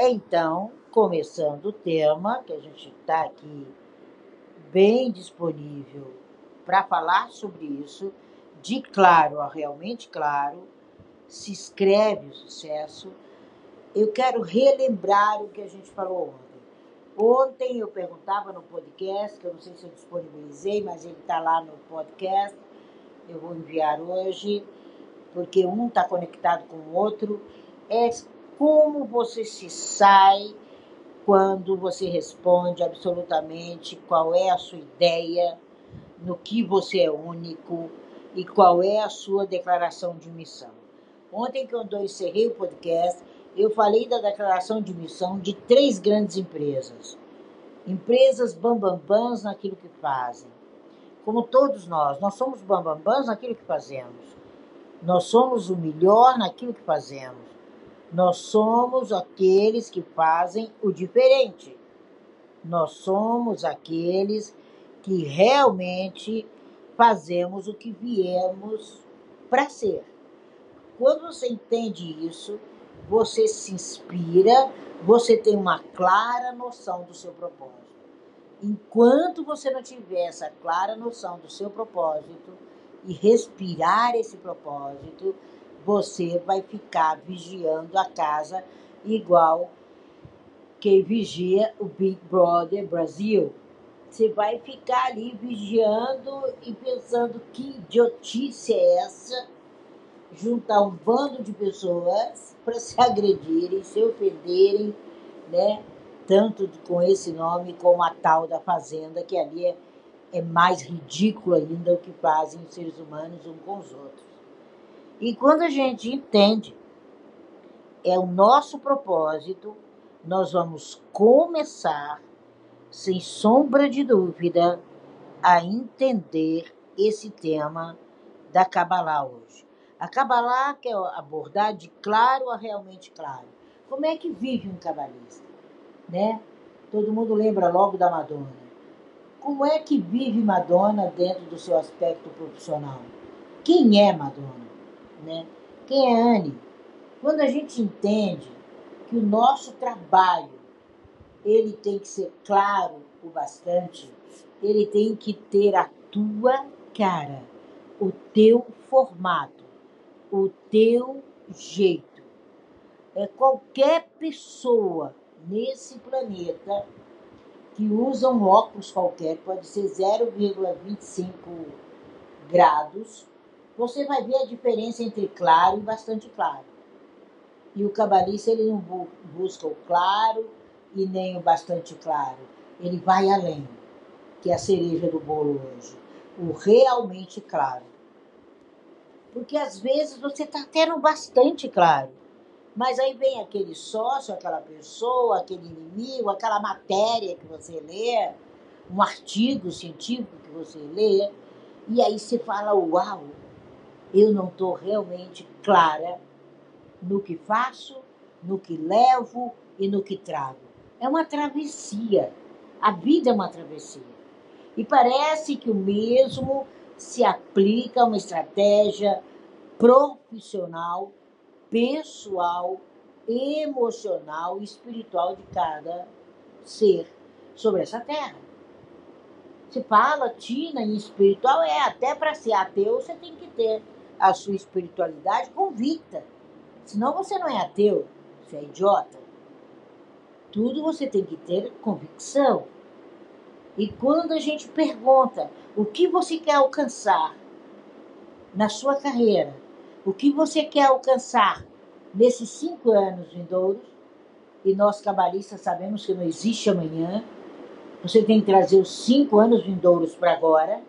Então, começando o tema, que a gente está aqui bem disponível para falar sobre isso, de claro a realmente claro, se escreve o sucesso. Eu quero relembrar o que a gente falou ontem. Ontem eu perguntava no podcast, que eu não sei se eu disponibilizei, mas ele está lá no podcast. Eu vou enviar hoje, porque um está conectado com o outro. É como você se sai quando você responde absolutamente qual é a sua ideia, no que você é único e qual é a sua declaração de missão. Ontem, quando eu encerrei o podcast, eu falei da declaração de missão de três grandes empresas. Empresas bambambãs naquilo que fazem. Como todos nós, nós somos bambambãs naquilo que fazemos. Nós somos o melhor naquilo que fazemos. Nós somos aqueles que fazem o diferente. Nós somos aqueles que realmente fazemos o que viemos para ser. Quando você entende isso, você se inspira, você tem uma clara noção do seu propósito. Enquanto você não tiver essa clara noção do seu propósito e respirar esse propósito, você vai ficar vigiando a casa igual quem vigia o Big Brother Brasil. Você vai ficar ali vigiando e pensando que idiotice é essa juntar um bando de pessoas para se agredirem, se ofenderem, né? Tanto com esse nome como a tal da fazenda, que ali é, é mais ridículo ainda o que fazem os seres humanos uns com os outros. E quando a gente entende, é o nosso propósito, nós vamos começar, sem sombra de dúvida, a entender esse tema da Kabbalah hoje. A Kabbalah quer abordar de claro a realmente claro. Como é que vive um cabalista? Né? Todo mundo lembra logo da Madonna. Como é que vive Madonna dentro do seu aspecto profissional? Quem é Madonna? Né? Quem é Anne? Quando a gente entende que o nosso trabalho ele tem que ser claro o bastante, ele tem que ter a tua cara, o teu formato o teu jeito. É qualquer pessoa nesse planeta que usa um óculos qualquer, pode ser 0,25 graus, você vai ver a diferença entre claro e bastante claro. E o cabalista ele não busca o claro e nem o bastante claro. Ele vai além, que é a cereja do bolo hoje. O realmente claro. Porque às vezes você está tendo bastante claro. Mas aí vem aquele sócio, aquela pessoa, aquele inimigo, aquela matéria que você lê, um artigo científico que você lê, e aí você fala: Uau, eu não estou realmente clara no que faço, no que levo e no que trago. É uma travessia. A vida é uma travessia. E parece que o mesmo se aplica a uma estratégia profissional, pessoal, emocional e espiritual de cada ser sobre essa terra. Se fala tina em espiritual, é até para ser ateu você tem que ter a sua espiritualidade convicta. Senão você não é ateu, você é idiota. Tudo você tem que ter convicção. E quando a gente pergunta o que você quer alcançar na sua carreira, o que você quer alcançar nesses cinco anos vindouros, e nós cabalistas sabemos que não existe amanhã, você tem que trazer os cinco anos vindouros para agora,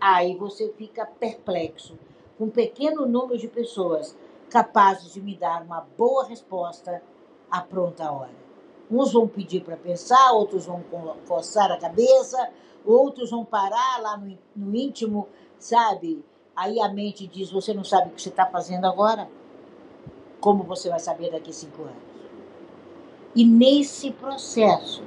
aí você fica perplexo com um pequeno número de pessoas capazes de me dar uma boa resposta à pronta hora. Uns vão pedir para pensar, outros vão coçar a cabeça, outros vão parar lá no, no íntimo, sabe? Aí a mente diz: Você não sabe o que você está fazendo agora? Como você vai saber daqui a cinco anos? E nesse processo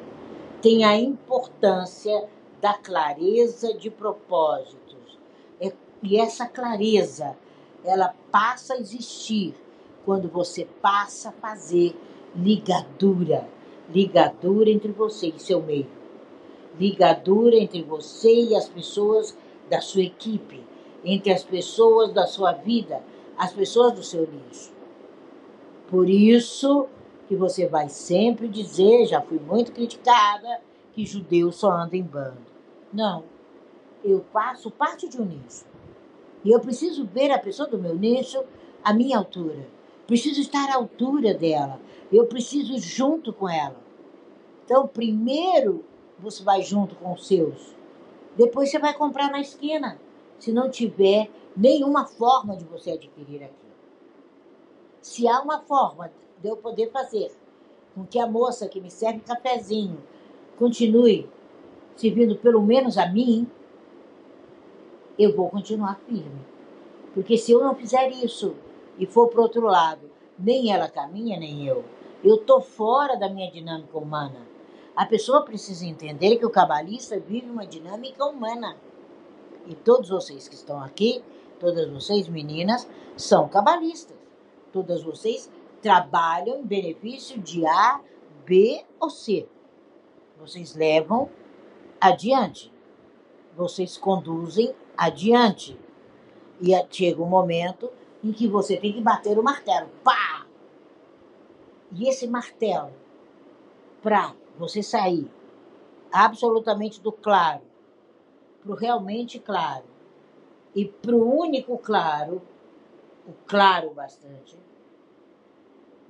tem a importância da clareza de propósitos. É, e essa clareza, ela passa a existir quando você passa a fazer ligadura, ligadura entre você e seu meio, ligadura entre você e as pessoas da sua equipe, entre as pessoas da sua vida, as pessoas do seu nicho. Por isso que você vai sempre dizer, já fui muito criticada, que judeu só anda em bando. Não, eu faço parte de um nicho. E eu preciso ver a pessoa do meu nicho à minha altura. Preciso estar à altura dela. Eu preciso junto com ela. Então, primeiro você vai junto com os seus. Depois você vai comprar na esquina, se não tiver nenhuma forma de você adquirir aquilo. Se há uma forma de eu poder fazer com que a moça que me serve cafezinho continue servindo pelo menos a mim, eu vou continuar firme. Porque se eu não fizer isso e for para outro lado, nem ela caminha, nem eu. Eu estou fora da minha dinâmica humana. A pessoa precisa entender que o cabalista vive uma dinâmica humana. E todos vocês que estão aqui, todas vocês meninas, são cabalistas. Todas vocês trabalham em benefício de A, B ou C. Vocês levam adiante. Vocês conduzem adiante. E chega um momento em que você tem que bater o martelo. Pá! E esse martelo, para você sair absolutamente do claro para o realmente claro e para o único claro, o claro bastante,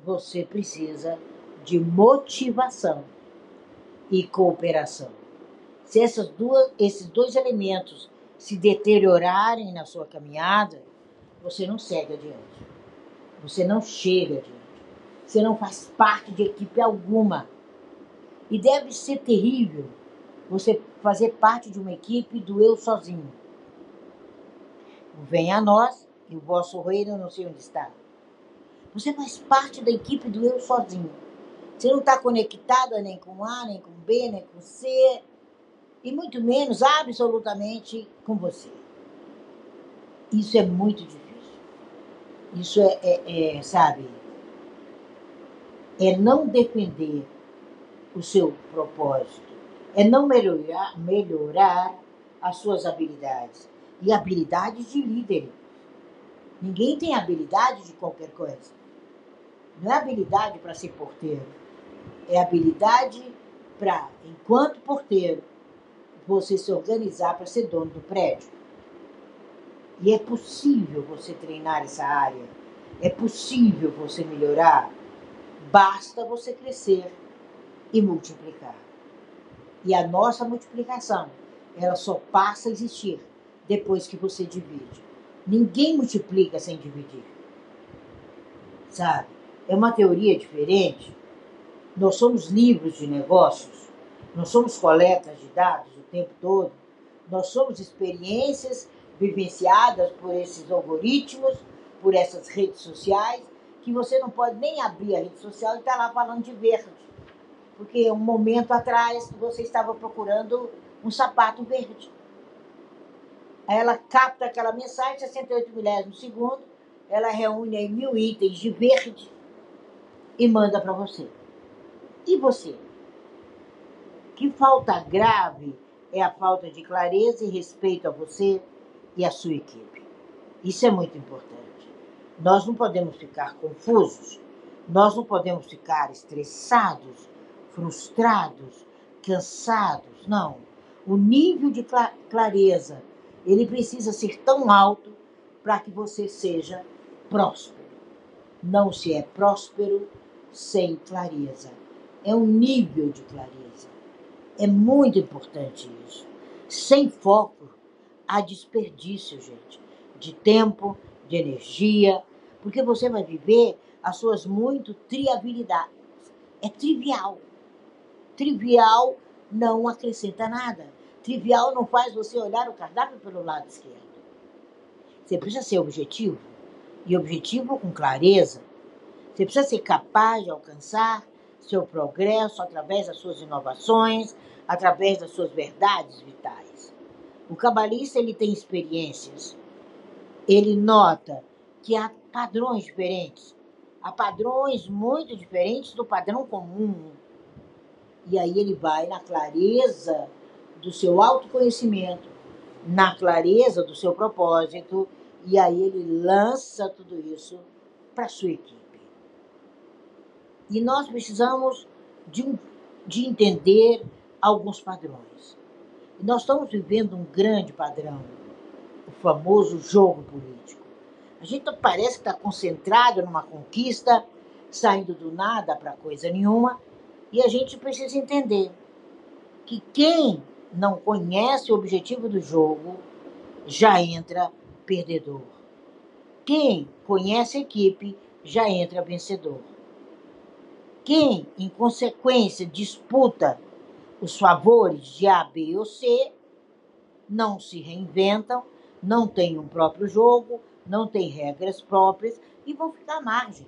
você precisa de motivação e cooperação. Se essas duas, esses dois elementos se deteriorarem na sua caminhada, você não segue adiante. Você não chega adiante. Você não faz parte de equipe alguma. E deve ser terrível você fazer parte de uma equipe do eu sozinho. Venha a nós e o vosso reino não sei onde está. Você faz parte da equipe do eu sozinho. Você não está conectada nem com A, nem com B, nem com C, e muito menos absolutamente com você. Isso é muito difícil. Isso é, é, é sabe, é não defender o seu propósito, é não melhorar, melhorar as suas habilidades e habilidades de líder. Ninguém tem habilidade de qualquer coisa. Não é habilidade para ser porteiro. É habilidade para, enquanto porteiro, você se organizar para ser dono do prédio. E é possível você treinar essa área. É possível você melhorar. Basta você crescer e multiplicar. E a nossa multiplicação, ela só passa a existir depois que você divide. Ninguém multiplica sem dividir. Sabe? É uma teoria diferente. Nós somos livros de negócios, nós somos coletas de dados tempo todo, nós somos experiências vivenciadas por esses algoritmos, por essas redes sociais, que você não pode nem abrir a rede social e estar tá lá falando de verde. Porque um momento atrás você estava procurando um sapato verde. Aí ela capta aquela mensagem, 68 milésimos segundo, ela reúne aí mil itens de verde e manda para você. E você? Que falta grave é a falta de clareza e respeito a você e a sua equipe. Isso é muito importante. Nós não podemos ficar confusos, nós não podemos ficar estressados, frustrados, cansados. Não. O nível de clareza, ele precisa ser tão alto para que você seja próspero. Não se é próspero sem clareza. É um nível de clareza. É muito importante isso. Sem foco, há desperdício, gente, de tempo, de energia, porque você vai viver as suas muito triabilidades. É trivial. Trivial não acrescenta nada. Trivial não faz você olhar o cardápio pelo lado esquerdo. Você precisa ser objetivo, e objetivo com clareza. Você precisa ser capaz de alcançar seu progresso através das suas inovações, através das suas verdades vitais. O cabalista ele tem experiências. Ele nota que há padrões diferentes a padrões muito diferentes do padrão comum. E aí ele vai na clareza do seu autoconhecimento, na clareza do seu propósito, e aí ele lança tudo isso para sua equipe. E nós precisamos de, um, de entender alguns padrões. E nós estamos vivendo um grande padrão, o famoso jogo político. A gente parece que está concentrado numa conquista, saindo do nada para coisa nenhuma, e a gente precisa entender que quem não conhece o objetivo do jogo já entra perdedor. Quem conhece a equipe já entra vencedor. Quem, em consequência, disputa os favores de A, B ou C, não se reinventam, não tem um próprio jogo, não tem regras próprias e vão ficar à margem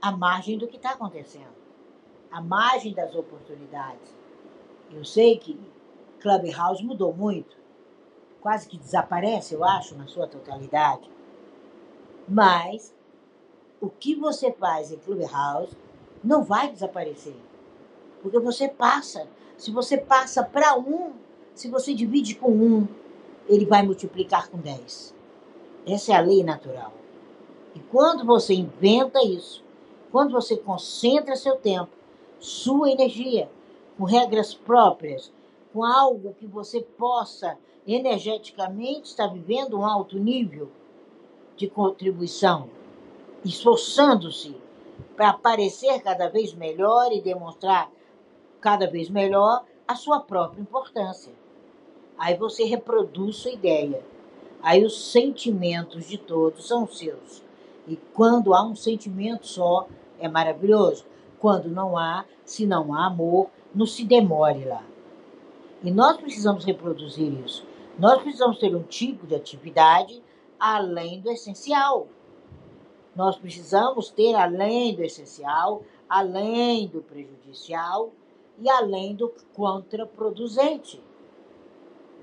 à margem do que está acontecendo, à margem das oportunidades. Eu sei que Clubhouse mudou muito, quase que desaparece, eu acho, na sua totalidade. Mas o que você faz em Clubhouse não vai desaparecer. Porque você passa. Se você passa para um, se você divide com um, ele vai multiplicar com dez. Essa é a lei natural. E quando você inventa isso, quando você concentra seu tempo, sua energia, com regras próprias, com algo que você possa energeticamente estar vivendo um alto nível de contribuição, esforçando-se para parecer cada vez melhor e demonstrar cada vez melhor a sua própria importância. Aí você reproduz sua ideia. Aí os sentimentos de todos são seus. E quando há um sentimento só, é maravilhoso. Quando não há, se não há amor, não se demore lá. E nós precisamos reproduzir isso. Nós precisamos ter um tipo de atividade além do essencial. Nós precisamos ter além do essencial, além do prejudicial e além do contraproducente.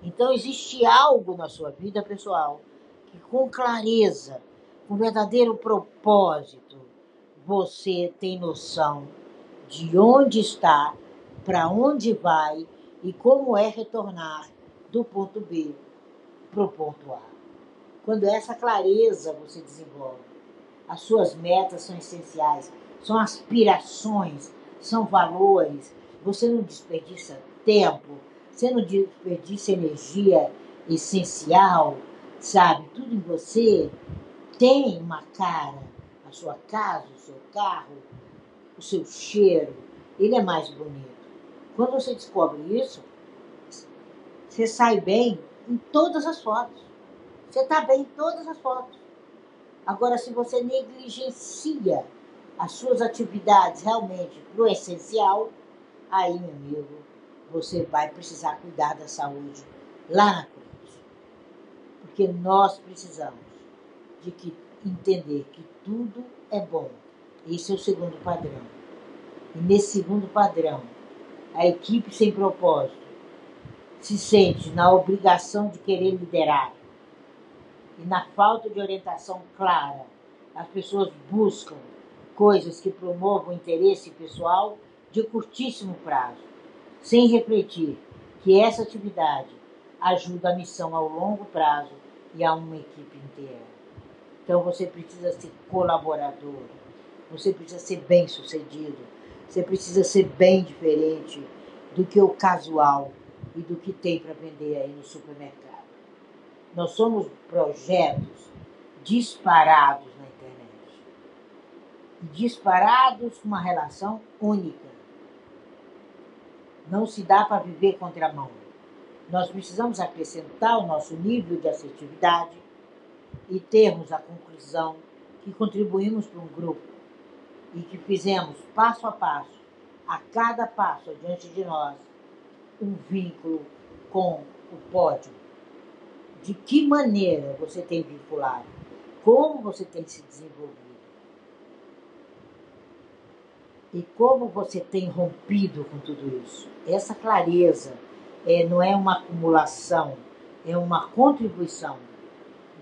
Então, existe algo na sua vida pessoal que, com clareza, com verdadeiro propósito, você tem noção de onde está, para onde vai e como é retornar do ponto B para o ponto A. Quando essa clareza você desenvolve, as suas metas são essenciais, são aspirações, são valores. Você não desperdiça tempo, você não desperdiça energia essencial, sabe? Tudo em você tem uma cara sua casa, o seu carro, o seu cheiro, ele é mais bonito. Quando você descobre isso, você sai bem em todas as fotos. Você está bem em todas as fotos. Agora, se você negligencia as suas atividades realmente para o essencial, aí, meu amigo, você vai precisar cuidar da saúde lá na frente. Porque nós precisamos de que entender que tudo é bom. Esse é o segundo padrão. E nesse segundo padrão, a equipe sem propósito se sente na obrigação de querer liderar. E na falta de orientação clara, as pessoas buscam coisas que promovam interesse pessoal de curtíssimo prazo, sem refletir que essa atividade ajuda a missão ao longo prazo e a uma equipe inteira. Então você precisa ser colaborador, você precisa ser bem sucedido, você precisa ser bem diferente do que o casual e do que tem para vender aí no supermercado. Nós somos projetos disparados na internet. Disparados com uma relação única. Não se dá para viver contramão. Nós precisamos acrescentar o nosso nível de assertividade, e termos a conclusão que contribuímos para um grupo e que fizemos passo a passo, a cada passo adiante de nós, um vínculo com o pódio. De que maneira você tem vinculado? Como você tem se desenvolvido? E como você tem rompido com tudo isso? Essa clareza é, não é uma acumulação, é uma contribuição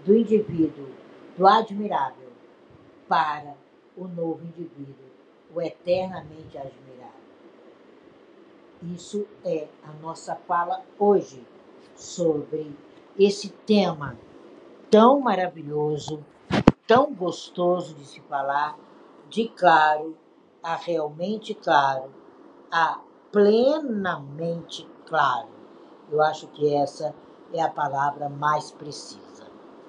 do indivíduo, do admirável, para o novo indivíduo, o eternamente admirado. Isso é a nossa fala hoje sobre esse tema tão maravilhoso, tão gostoso de se falar, de claro a realmente claro, a plenamente claro. Eu acho que essa é a palavra mais precisa.